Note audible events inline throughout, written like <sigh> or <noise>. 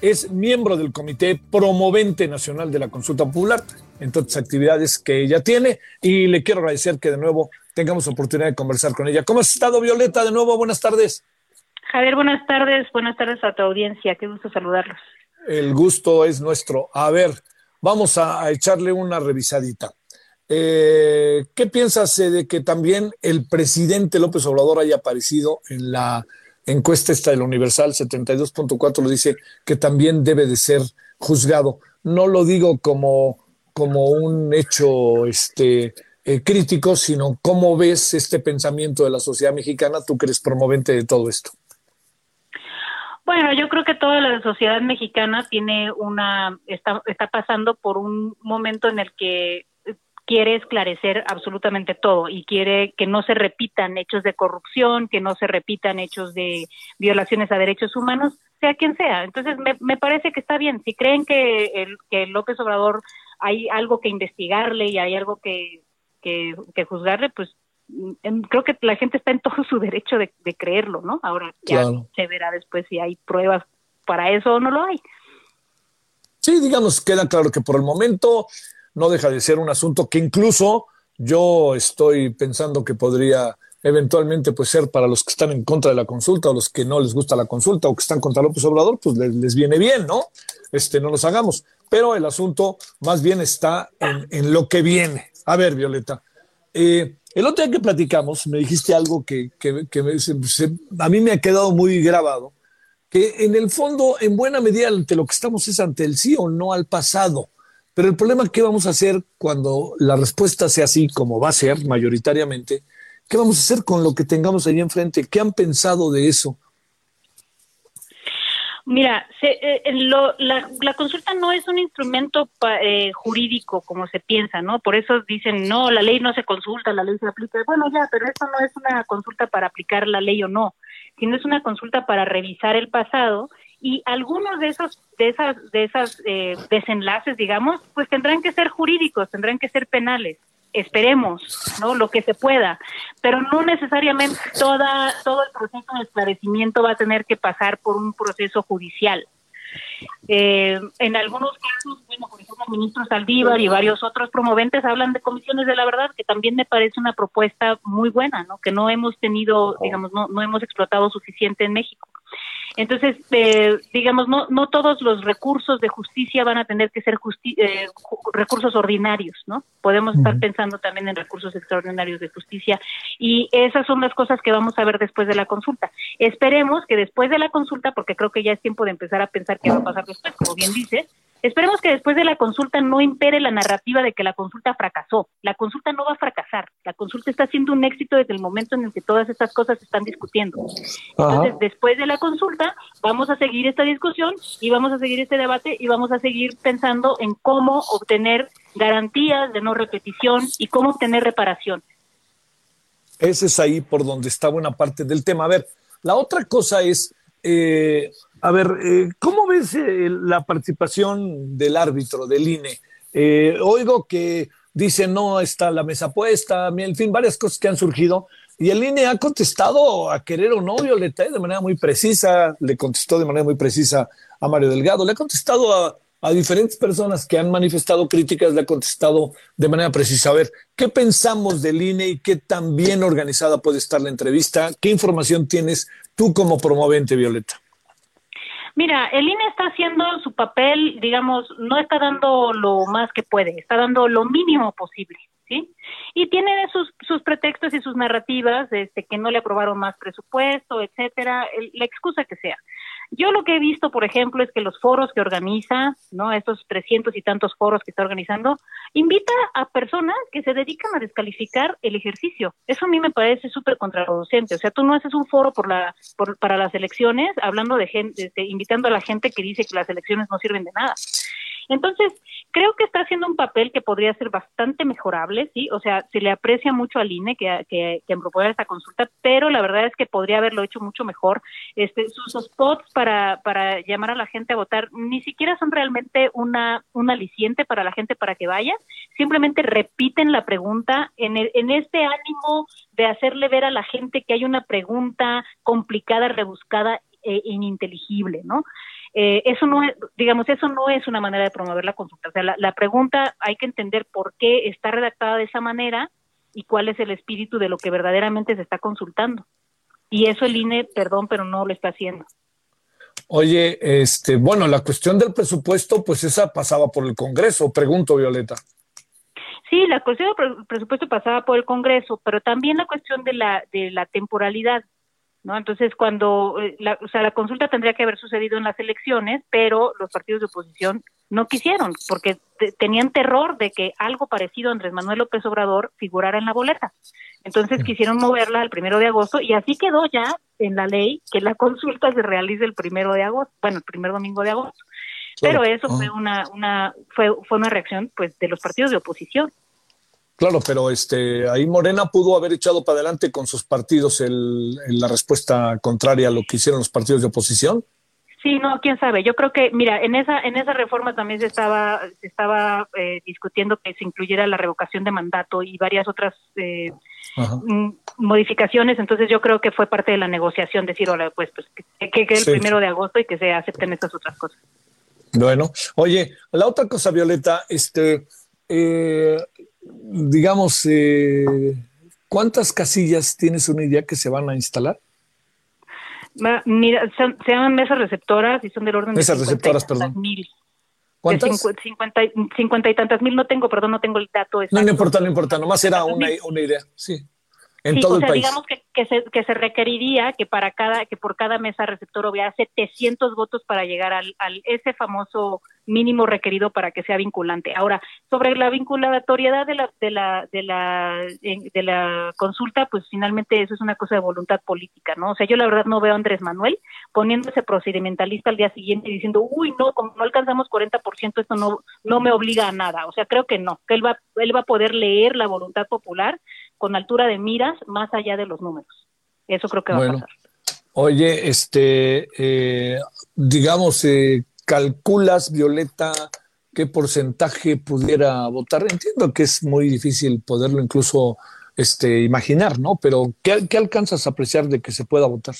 es miembro del Comité Promovente Nacional de la Consulta Popular, en todas las actividades que ella tiene, y le quiero agradecer que de nuevo tengamos oportunidad de conversar con ella. ¿Cómo has estado, Violeta? De nuevo, buenas tardes. Javier, buenas tardes, buenas tardes a tu audiencia, qué gusto saludarlos. El gusto es nuestro. A ver, vamos a, a echarle una revisadita. Eh, ¿Qué piensas de que también el presidente López Obrador haya aparecido en la encuesta esta de la Universal 72.4 lo dice que también debe de ser juzgado. No lo digo como, como un hecho este, eh, crítico, sino cómo ves este pensamiento de la sociedad mexicana, tú que eres promovente de todo esto. Bueno, yo creo que toda la sociedad mexicana tiene una está, está pasando por un momento en el que quiere esclarecer absolutamente todo y quiere que no se repitan hechos de corrupción, que no se repitan hechos de violaciones a derechos humanos, sea quien sea. Entonces, me, me parece que está bien. Si creen que, el, que López Obrador hay algo que investigarle y hay algo que, que, que juzgarle, pues en, creo que la gente está en <laughs> todo su derecho de, de creerlo, ¿no? Ahora ya Claro. se verá después si hay pruebas para eso o no lo hay. Sí, digamos, queda claro que por el momento no deja de ser un asunto que incluso yo estoy pensando que podría eventualmente pues ser para los que están en contra de la consulta o los que no les gusta la consulta o que están contra López Obrador, pues les, les viene bien, ¿no? Este, no los hagamos. Pero el asunto más bien está en, en lo que viene. A ver, Violeta, eh, el otro día que platicamos me dijiste algo que, que- que me- a mí me ha quedado muy grabado, que en el fondo, en buena medida, ante lo que estamos es ante el sí o no al pasado. Pero el problema, ¿qué vamos a hacer cuando la respuesta sea así, como va a ser mayoritariamente? ¿Qué vamos a hacer con lo que tengamos ahí enfrente? ¿Qué han pensado de eso? Mira, se, eh, lo- la, la consulta no es un instrumento pa- eh, jurídico como se piensa, ¿no? Por eso dicen, no, la ley no se consulta, la ley se aplica. Bueno, ya, pero esto no es una consulta para aplicar la ley o no, sino es una consulta para revisar el pasado y algunos de esos de esas de esas eh, desenlaces, digamos, pues tendrán que ser jurídicos, tendrán que ser penales. Esperemos, ¿no? Lo que se pueda, pero no necesariamente toda todo el proceso de esclarecimiento va a tener que pasar por un proceso judicial. Eh, en algunos casos, bueno, por ejemplo, el ministro Saldívar y varios otros promoventes hablan de comisiones de la verdad, que también me parece una propuesta muy buena, ¿no? Que no hemos tenido, digamos, no, no hemos explotado suficiente en México. Entonces, eh, digamos, no, no todos los recursos de justicia van a tener que ser justi eh, recursos ordinarios, ¿no? Podemos estar pensando también en recursos extraordinarios de justicia y esas son las cosas que vamos a ver después de la consulta. Esperemos que después de la consulta, porque creo que ya es tiempo de empezar a pensar qué va a pasar después, como bien dices, esperemos que después de la consulta no impere la narrativa de que la consulta fracasó. La consulta no va a fracasar. La consulta está siendo un éxito desde el momento en el que todas estas cosas se están discutiendo. Entonces, después de la consulta, vamos a seguir esta discusión y vamos a seguir este debate y vamos a seguir pensando en cómo obtener garantías de no repetición y cómo obtener reparación. Ese es ahí por donde está buena parte del tema. A ver, la otra cosa es, eh, a ver, eh, ¿cómo ves eh, la participación del árbitro, del INE? Eh, oigo que dicen no está la mesa puesta, en fin, varias cosas que han surgido. Y el INE ha contestado a querer o no, Violeta, de manera muy precisa, le contestó de manera muy precisa a Mario Delgado, le ha contestado a, a diferentes personas que han manifestado críticas, le ha contestado de manera precisa. A ver, ¿qué pensamos del INE y qué tan bien organizada puede estar la entrevista? ¿Qué información tienes tú como promovente, Violeta? Mira, el INE está haciendo su papel, digamos, no está dando lo más que puede, está dando lo mínimo posible, ¿sí? Y tiene sus, sus pretextos y sus narrativas, este, que no le aprobaron más presupuesto, etcétera, el- la excusa que sea. Yo lo que he visto, por ejemplo, es que los foros que organiza, ¿no? Estos trescientos y tantos foros que está organizando, invita a personas que se dedican a descalificar el ejercicio. Eso a mí me parece súper contraproducente. O sea, tú no haces un foro por la, por, para las elecciones hablando de gente, invitando a la gente que dice que las elecciones no sirven de nada. Entonces, creo que está haciendo un papel que podría ser bastante mejorable, ¿sí? O sea, se le aprecia mucho al INE que, que, que esta consulta, pero la verdad es que podría haberlo hecho mucho mejor. Este, sus spots para, para llamar a la gente a votar ni siquiera son realmente una, un aliciente para la gente para que vaya, simplemente repiten la pregunta en, en este ánimo de hacerle ver a la gente que hay una pregunta complicada, rebuscada e ininteligible, ¿no? Eh, eso no es, digamos, eso no es una manera de promover la consulta. O sea, la, pregunta hay que entender por qué está redactada de esa manera y cuál es el espíritu de lo que verdaderamente se está consultando. Y eso el INE, perdón, pero no lo está haciendo. Oye, este, bueno, la cuestión del presupuesto, pues esa pasaba por el Congreso, pregunto, Violeta. Sí, la cuestión del presupuesto pasaba por el Congreso, pero también la cuestión de la, de la temporalidad. ¿No? Entonces, cuando, eh, la, o sea, la consulta tendría que haber sucedido en las elecciones, pero los partidos de oposición no quisieron, porque tenían terror de que algo parecido a Andrés Manuel López Obrador figurara en la boleta. Entonces quisieron moverla al primero de agosto y así quedó ya en la ley que la consulta se realice el primero de agosto, bueno, el primer domingo de agosto. Pero eso fue una, una, fue, fue una reacción pues de los partidos de oposición. Claro, pero este, ahí Morena pudo haber echado para adelante con sus partidos el, la respuesta contraria a lo que hicieron los partidos de oposición. Sí, no, quién sabe. Yo creo que, mira, en esa en esa reforma también se estaba se estaba eh, discutiendo que se incluyera la revocación de mandato y varias otras eh, mm, modificaciones. Entonces yo creo que fue parte de la negociación decir, hola, pues, pues que, que, el primero de agosto y que se acepten estas otras cosas. Bueno, oye, la otra cosa, Violeta, este, eh, digamos, eh, ¿cuántas casillas tienes una idea que se van a instalar? Mira, se llaman mesas receptoras y son del orden mesas de receptoras, perdón. mil. ¿Cuántas? Cincuenta, y tantas mil, no tengo, perdón, no tengo el dato. No, no importa, no importa, nomás era una, una idea, sí sí, o sea, digamos que, que, se, que se requeriría que para cada que por cada mesa receptor hubiera 700 votos para llegar al, al ese famoso mínimo requerido para que sea vinculante. Ahora, sobre la vinculatoriedad de la de la de la de la consulta, pues finalmente eso es una cosa de voluntad política, ¿no? O sea, yo la verdad no veo a Andrés Manuel poniéndose procedimentalista al día siguiente y diciendo, "Uy, no, como no alcanzamos 40%, esto no no me obliga a nada." O sea, creo que no, que él va él va a poder leer la voluntad popular con altura de miras más allá de los números. Eso creo que va a pasar. Oye, este, eh, digamos, eh, calculas, Violeta, qué porcentaje pudiera votar. Entiendo que es muy difícil poderlo incluso este, imaginar, ¿no? Pero ¿qué, ¿qué alcanzas a apreciar de que se pueda votar?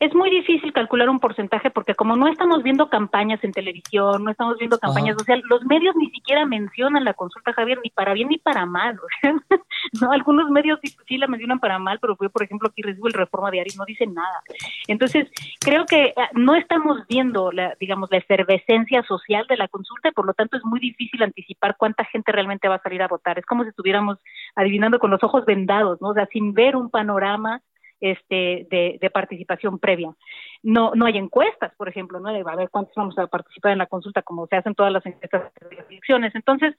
Es muy difícil calcular un porcentaje porque como no estamos viendo campañas en televisión, no estamos viendo campañas sociales, los medios ni siquiera mencionan la consulta, Javier, ni para bien ni para mal. <laughs> no, algunos medios sí, la mencionan para mal, pero yo, por ejemplo, aquí recibo el Reforma Diario y no dicen nada. Entonces, creo que ah, no estamos viendo, la, digamos, la efervescencia social de la consulta y por lo tanto es muy difícil anticipar cuánta gente realmente va a salir a votar. Es como si estuviéramos adivinando con los ojos vendados, ¿no? O sea, sin ver un panorama este, de, participación previa. No, no hay encuestas, por ejemplo, ¿no? a ver cuántos vamos a participar en la consulta, como se hacen todas las encuestas de elecciones. Entonces,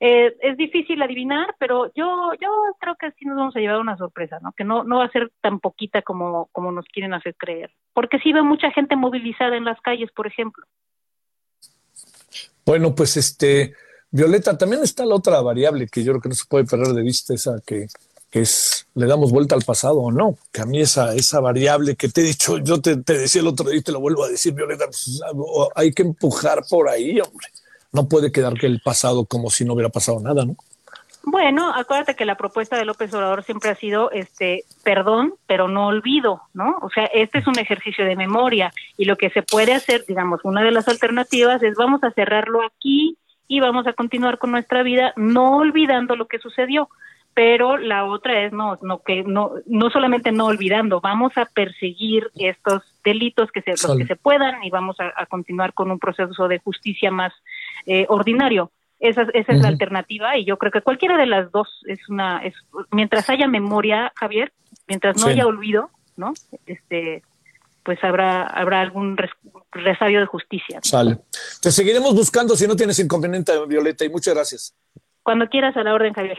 eh, es difícil adivinar, pero yo, yo creo que sí nos vamos a llevar una sorpresa, ¿no? Que no, no va a ser tan poquita como, como nos quieren hacer creer. Porque sí veo mucha gente movilizada en las calles, por ejemplo. Bueno, pues este, Violeta, también está la otra variable que yo creo que no se puede perder de vista, esa que es, le damos vuelta al pasado o no, que a mí esa, esa variable que te he dicho, yo te, decía el otro día y te lo vuelvo a decir, Violeta, pues, hay que empujar por ahí, hombre. No puede quedar que el pasado como si no hubiera pasado nada, ¿no? Bueno, acuérdate que la propuesta de López Obrador siempre ha sido este perdón, pero no olvido, ¿no? O sea, este es un ejercicio de memoria y lo que se puede hacer, digamos, una de las alternativas es vamos a cerrarlo aquí y vamos a continuar con nuestra vida no olvidando lo que sucedió pero la otra es no no que no no solamente no olvidando vamos a perseguir estos delitos que se los que se puedan y vamos a, continuar con un proceso de justicia más eh, ordinario esa, esa es la alternativa y yo creo que cualquiera de las dos es una es mientras haya memoria Javier mientras no haya olvido no este pues habrá habrá algún resabio de justicia. Sale. Te seguiremos buscando si no tienes inconveniente, Violeta, y muchas gracias. Cuando quieras, a la orden, Javier.